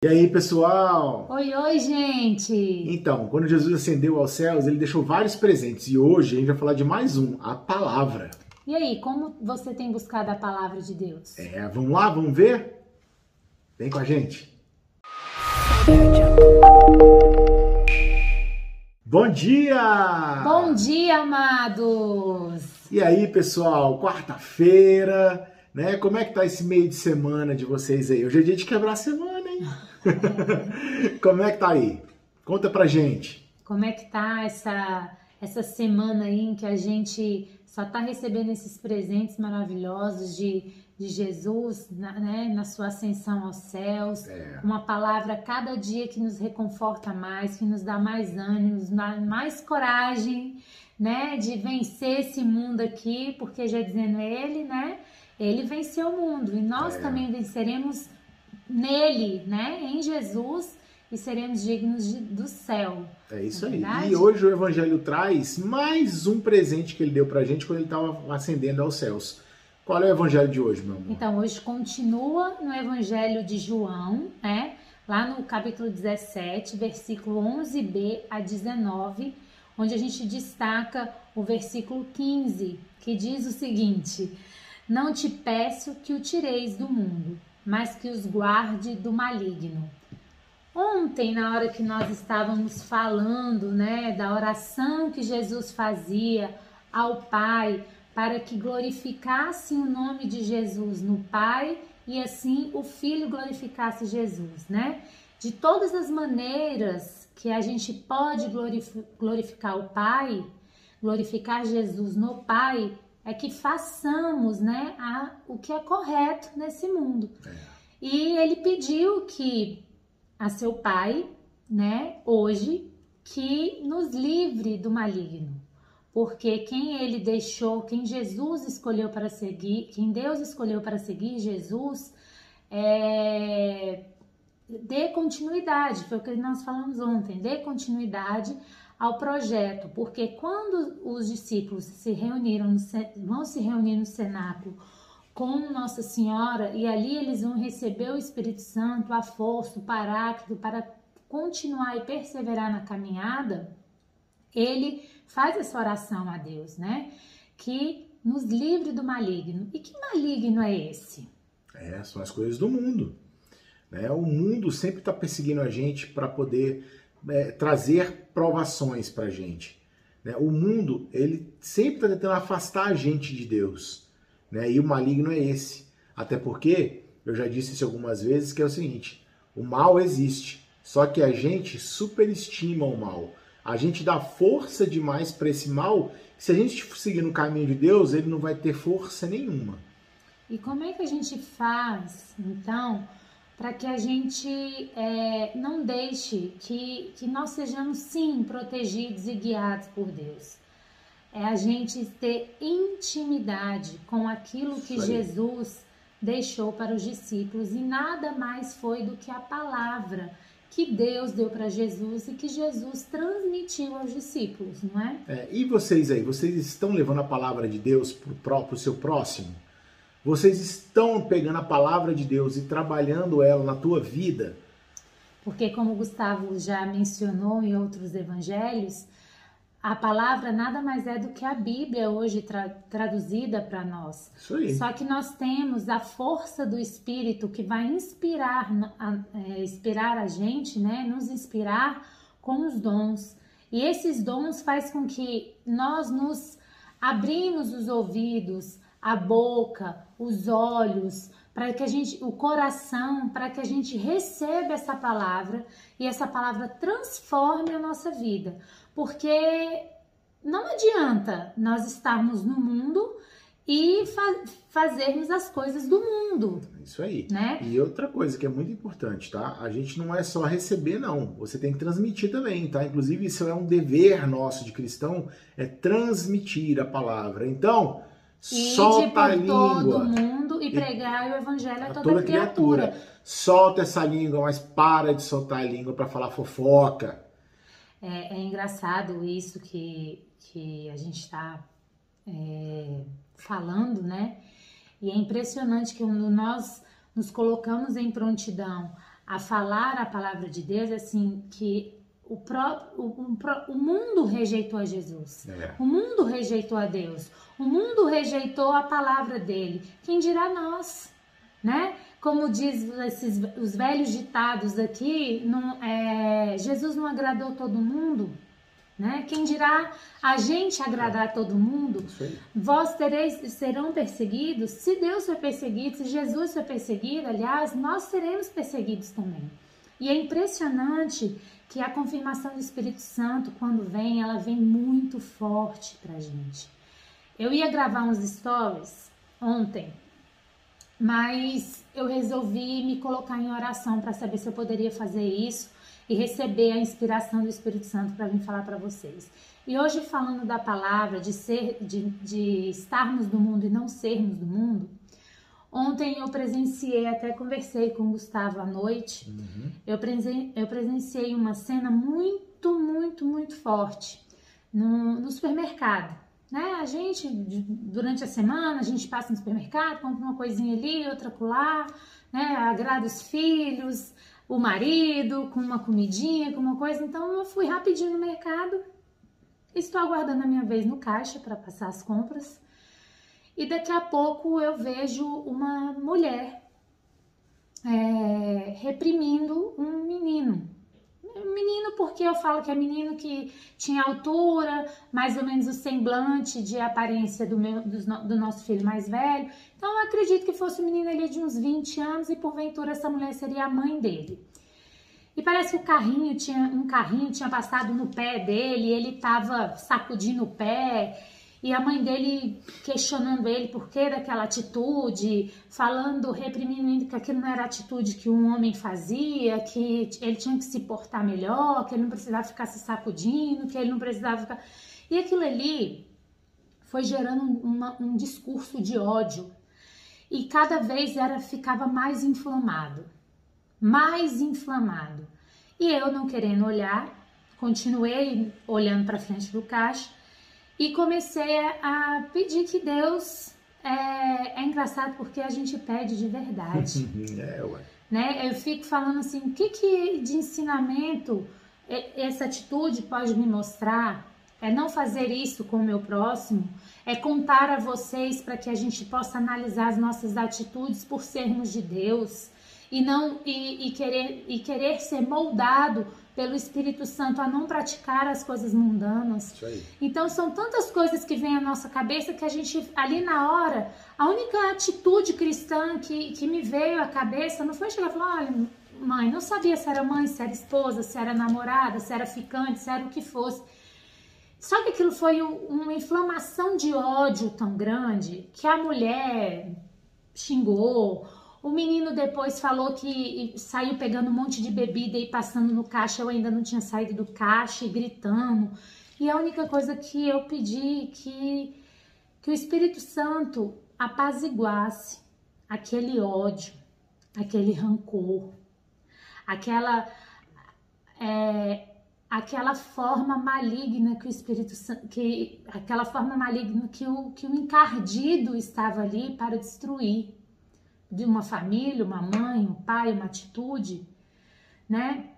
E aí, pessoal? Oi, oi, gente! Então, quando Jesus ascendeu aos céus, ele deixou vários presentes e hoje a gente vai falar de mais um, a palavra. E aí, como você tem buscado a palavra de Deus? É, vamos lá, vamos ver? Vem com a gente. Bom dia! Bom dia, amados! E aí, pessoal? Quarta-feira, né? Como é que tá esse meio de semana de vocês aí? Hoje é dia de quebrar a semana, hein? Como é que tá aí? Conta pra gente. Como é que tá essa, essa semana aí em que a gente só tá recebendo esses presentes maravilhosos de, de Jesus, na, né, na sua ascensão aos céus, É. uma palavra cada dia que nos reconforta mais, que nos dá mais ânimos, ma- mais coragem, né, de vencer esse mundo aqui, porque já dizendo ele, né, ele venceu o mundo e nós É. também venceremos nele, né, em Jesus e seremos dignos de- do céu. É isso É aí. verdade? E hoje o Evangelho traz mais um presente que ele deu pra gente quando ele estava ascendendo aos céus. Qual é o Evangelho de hoje, meu amor? Então, hoje continua no Evangelho de João, né? Lá no capítulo 17, versículo 11b a 19, onde a gente destaca o versículo 15, que diz o seguinte: Não te peço que o tireis do mundo, mas que os guarde do maligno. Ontem, na hora que nós estávamos falando, né, da oração que Jesus fazia ao Pai para que glorificasse o nome de Jesus no Pai e assim o Filho glorificasse Jesus, né? De todas as maneiras que a gente pode glorif- glorificar o Pai, glorificar Jesus no Pai, é que façamos, né, a, o que é correto nesse mundo. E ele pediu que a seu pai, né, hoje, que nos livre do maligno. Porque quem ele deixou, quem Jesus escolheu para seguir, quem Deus escolheu para seguir, Jesus, é, dê continuidade, foi o que nós falamos ontem, dê continuidade ao projeto, porque quando os discípulos se reuniram, vão se reunir no cenáculo com Nossa Senhora e ali eles vão receber o Espírito Santo, a força, o paráclito para continuar e perseverar na caminhada, ele faz essa oração a Deus, né? Que nos livre do maligno. E que maligno é esse? É, são as coisas do mundo. né? O mundo sempre está perseguindo a gente para poder é, trazer provações para a gente. né? O mundo ele sempre está tentando afastar a gente de Deus. né? E o maligno é esse. Até porque, eu já disse isso algumas vezes, que é o seguinte, o mal existe, só que a gente superestima o mal. A gente dá força demais para esse mal, se a gente seguir no caminho de Deus, ele não vai ter força nenhuma. E como é que a gente faz, então, para que a gente é, não deixe que, que nós sejamos, sim, protegidos e guiados por Deus? É a gente ter intimidade com aquilo que Isso. Jesus deixou para os discípulos e nada mais foi do que a palavra que Deus deu para Jesus e que Jesus transmitiu aos discípulos, não é? É, e vocês aí, vocês estão levando a palavra de Deus para o seu próximo? Vocês estão pegando a palavra de Deus e trabalhando ela na tua vida? Porque, como o Gustavo já mencionou em outros evangelhos, a palavra nada mais é do que a Bíblia hoje tra- traduzida para nós. Isso aí. Só que nós temos a força do Espírito que vai inspirar, a, é, inspirar a gente, né? Nos inspirar com os dons. E esses dons faz com que nós nos abrimos os ouvidos, a boca, os olhos, para que a gente, o coração, para que a gente receba essa palavra e essa palavra transforme a nossa vida. Porque não adianta nós estarmos no mundo e fa- fazermos as coisas do mundo, Isso aí. né? E outra coisa que é muito importante, tá? A gente não é só receber, não. Você tem que transmitir também, tá? Inclusive, isso é um dever nosso de cristão, é transmitir a palavra. Então, solta a por todo língua. mundo e E- pregar o evangelho a a toda, toda criatura. criatura. Solta essa língua, mas para de soltar a língua para falar fofoca. É, é engraçado isso que, que a gente está falando, né? E é impressionante que quando nós nos colocamos em prontidão a falar a palavra de Deus, assim, que o, próprio, o, o, mundo rejeitou a Jesus. É. O mundo rejeitou a Deus. O mundo rejeitou a palavra dele. Quem dirá nós, né? Como diz esses, os velhos ditados aqui, não, é, Jesus não agradou todo mundo. Né? Quem dirá a gente agradar a todo mundo? Vós tereis, serão perseguidos. Se Deus foi perseguido, se Jesus foi perseguido, aliás, nós seremos perseguidos também. E é impressionante que a confirmação do Espírito Santo, quando vem, ela vem muito forte pra gente. Eu ia gravar uns stories ontem, mas eu resolvi me colocar em oração para saber se eu poderia fazer isso e receber a inspiração do Espírito Santo para vir falar para vocês. E hoje falando da palavra de ser, de, de estarmos do mundo e não sermos do mundo, Ontem eu presenciei, até conversei com o Gustavo à noite. Uhum. Eu, presen eu presenciei uma cena muito, muito, muito forte no, no supermercado. Né? A gente, durante a semana, a gente passa no supermercado, compra uma coisinha ali, outra colar, né? agrada os filhos, o marido, com uma comidinha, com uma coisa. Então eu fui rapidinho no mercado, estou aguardando a minha vez no caixa para passar as compras. E daqui a pouco eu vejo uma mulher é, reprimindo um menino. Menino, porque eu falo que é menino que tinha altura, mais ou menos o semblante de aparência do, meu, do, do nosso filho mais velho. Então eu acredito que fosse um menino ali de uns 20 anos e porventura essa mulher seria a mãe dele. E parece que o carrinho tinha um carrinho tinha passado no pé dele, ele estava sacudindo o pé e a mãe dele questionando ele por que daquela atitude, falando, reprimindo que aquilo não era atitude que um homem fazia, que ele tinha que se portar melhor, que ele não precisava ficar se sacudindo, que ele não precisava ficar. E aquilo ali foi gerando uma, um discurso de ódio. E cada vez era ficava mais inflamado, mais inflamado. E eu não querendo olhar, continuei olhando para frente do caixa e comecei a pedir que Deus é, é engraçado porque a gente pede de verdade. é, ué. Né? Eu fico falando assim, o que, que de ensinamento essa atitude pode me mostrar? É não fazer isso com o meu próximo, é contar a vocês para que a gente possa analisar as nossas atitudes por sermos de Deus e não e, e querer e querer ser moldado pelo Espírito Santo a não praticar as coisas mundanas. Então são tantas coisas que vêm à nossa cabeça que a gente ali na hora, a única atitude cristã que, que me veio à cabeça não foi chegar e falar, olha, mãe, não sabia se era mãe, se era esposa, se era namorada, se era ficante, se era o que fosse. Só que aquilo foi uma inflamação de ódio tão grande que a mulher xingou o menino depois falou que saiu pegando um monte de bebida e passando no caixa. Eu ainda não tinha saído do caixa e gritando. E a única coisa que eu pedi que que o Espírito Santo apaziguasse aquele ódio, aquele rancor, aquela é, aquela forma maligna que o Espírito Santo, que aquela forma maligna que o que o encardido estava ali para destruir de uma família, uma mãe, um pai, uma atitude, né?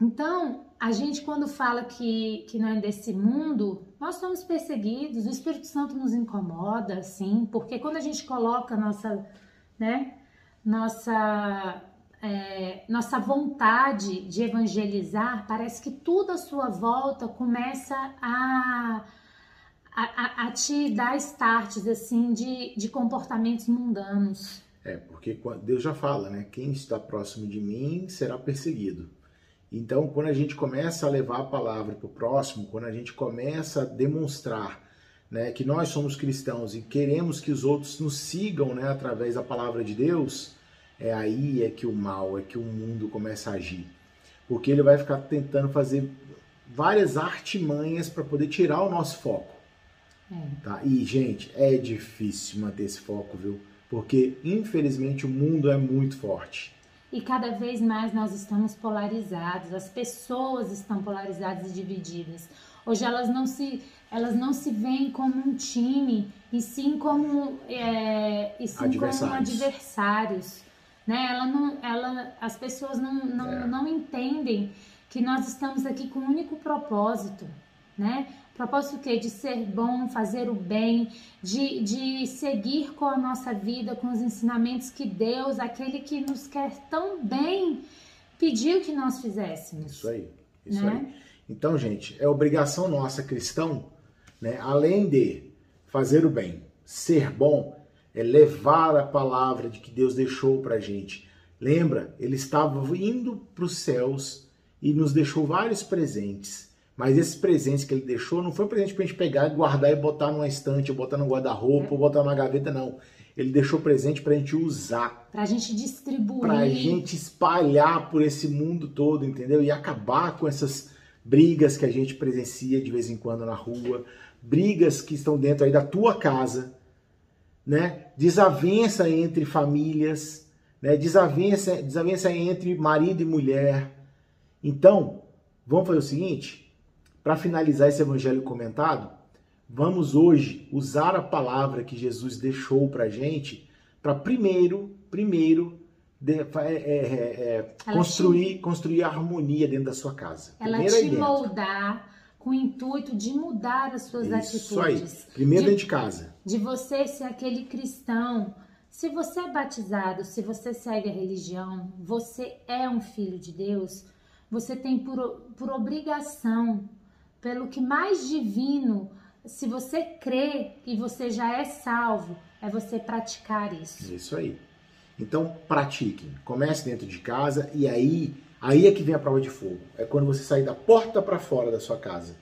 Então, a gente quando fala que, que não é desse mundo, nós somos perseguidos, o Espírito Santo nos incomoda, sim, porque quando a gente coloca nossa, né, nossa, é, nossa vontade de evangelizar, parece que tudo à sua volta começa a, a, a te dar starts, assim, de, de comportamentos mundanos, é, porque Deus já fala, né? Quem está próximo de mim será perseguido. Então, quando a gente começa a levar a palavra para o próximo, quando a gente começa a demonstrar né, que nós somos cristãos e queremos que os outros nos sigam né, através da palavra de Deus, é aí é que o mal, é que o mundo começa a agir. Porque ele vai ficar tentando fazer várias artimanhas para poder tirar o nosso foco. É. Tá? E, gente, é difícil manter esse foco, viu? Porque infelizmente o mundo é muito forte. E cada vez mais nós estamos polarizados, as pessoas estão polarizadas e divididas. Hoje elas não se, elas não se veem como um time, e sim como, é, e sim adversários. como adversários. né? Ela não, ela, as pessoas não, não, É. não entendem que nós estamos aqui com um único propósito, né? Propósito o quê? De ser bom, fazer o bem, de, de seguir com a nossa vida, com os ensinamentos que Deus, aquele que nos quer tão bem, pediu que nós fizéssemos. Isso aí. Isso Né? aí. Então, gente, é obrigação nossa cristão, né, além de fazer o bem, ser bom, é levar a palavra de que Deus deixou pra gente. Lembra? Ele estava indo para os céus e nos deixou vários presentes. Mas esses presentes que ele deixou não foi um presente pra gente pegar, guardar e botar numa estante, ou botar no guarda-roupa, ou botar numa gaveta, não. Ele deixou presente pra gente usar Pra gente distribuir. pra gente espalhar por esse mundo todo, entendeu? E acabar com essas brigas que a gente presencia de vez em quando na rua, brigas que estão dentro aí da tua casa, né? Desavença entre famílias, né? Desavença, desavença entre marido e mulher. Então, vamos fazer o seguinte, para finalizar esse evangelho comentado, vamos hoje usar a palavra que Jesus deixou pra gente para primeiro, primeiro de- é, é, é, Ela construir, construir a harmonia dentro da sua casa. Ela primeiro aí te moldar com o intuito de mudar as suas Isso aí. atitudes. Primeiro de, dentro de casa. de você ser aquele cristão. Se você é batizado, se você segue a religião, você é um filho de Deus, você tem por, por obrigação, pelo que mais divino, se você crê e você já é salvo, é você praticar isso. Isso aí. Então, pratiquem. Comece dentro de casa e aí, aí é que vem a prova de fogo. É quando você sair da porta para fora da sua casa.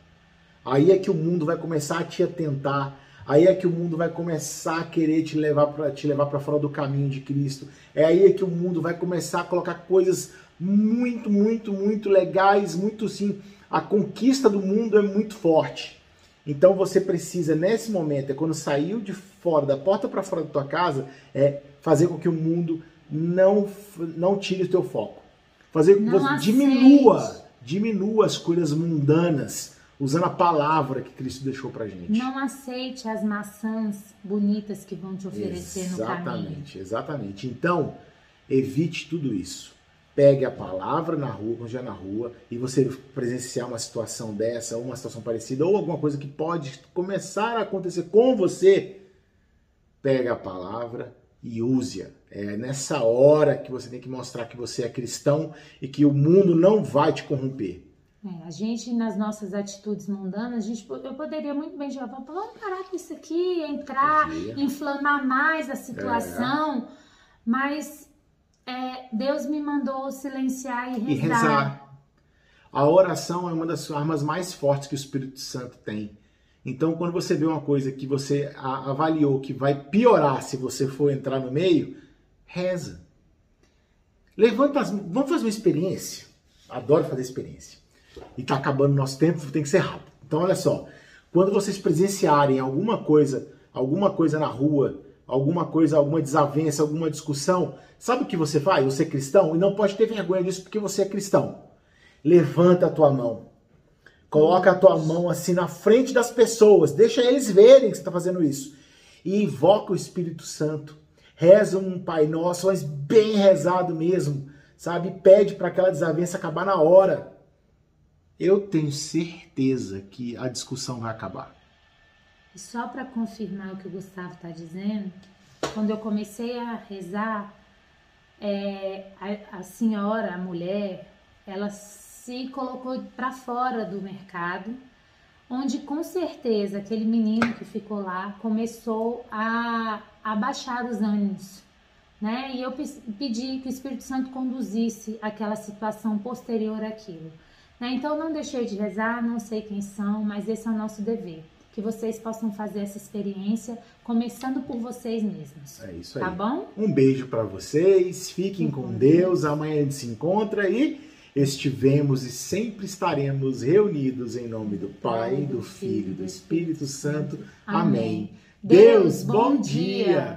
Aí é que o mundo vai começar a te atentar. Aí é que o mundo vai começar a querer te levar para te levar para fora do caminho de Cristo. É aí é que o mundo vai começar a colocar coisas muito, muito, muito legais, muito sim. A conquista do mundo é muito forte. Então você precisa nesse momento, é quando saiu de fora da porta para fora da tua casa, é fazer com que o mundo não não tire o teu foco. Fazer com que Não você aceite. diminua, diminua as coisas mundanas usando a palavra que Cristo deixou pra gente. Não aceite as maçãs bonitas que vão te oferecer no caminho. Exatamente, exatamente. Então, evite tudo isso. Pegue a palavra na rua, quando já na rua, e você presenciar uma situação dessa, ou uma situação parecida, ou alguma coisa que pode começar a acontecer com você, pega a palavra e use-a. É nessa hora que você tem que mostrar que você é cristão e que o mundo não vai te corromper. É, a gente, nas nossas atitudes mundanas, a gente, eu poderia muito bem falar, vamos parar com isso aqui, entrar, inflamar mais a situação, mas é, Deus me mandou silenciar e e rezar. rezar. A oração é uma das armas mais fortes que o Espírito Santo tem. Então, quando você vê uma coisa que você avaliou que vai piorar se você for entrar no meio, reza. Levanta as Vamos fazer uma experiência. Adoro fazer experiência. E tá acabando o nosso tempo, tem que ser rápido. Então, olha só. Quando vocês presenciarem alguma coisa, alguma coisa na rua, alguma coisa, alguma desavença, alguma discussão, sabe o que você faz? Você é cristão e não pode ter vergonha disso porque você é cristão. Levanta a tua mão. Coloca a tua mão assim na frente das pessoas. Deixa eles verem que você está fazendo isso. E invoca o Espírito Santo. Reza um Pai Nosso, mas bem rezado mesmo. Sabe? Pede para aquela desavença acabar na hora. Eu tenho certeza que a discussão vai acabar. E só para confirmar o que o Gustavo está dizendo, quando eu comecei a rezar, é, a, a senhora, a mulher, ela se colocou para fora do mercado, onde com certeza aquele menino que ficou lá começou a, a baixar os ânimos. Né? E eu pe- pedi que o Espírito Santo conduzisse aquela situação posterior àquilo. Né? Então não deixei de rezar, não sei quem são, mas esse é o nosso dever. Que vocês possam fazer essa experiência, começando por vocês mesmos. É isso aí. Tá bom? Um beijo para vocês, fiquem com Deus. Amanhã a gente se encontra e estivemos e sempre estaremos reunidos em nome do Pai, do Filho e do Espírito Santo. Amém. Deus, bom dia!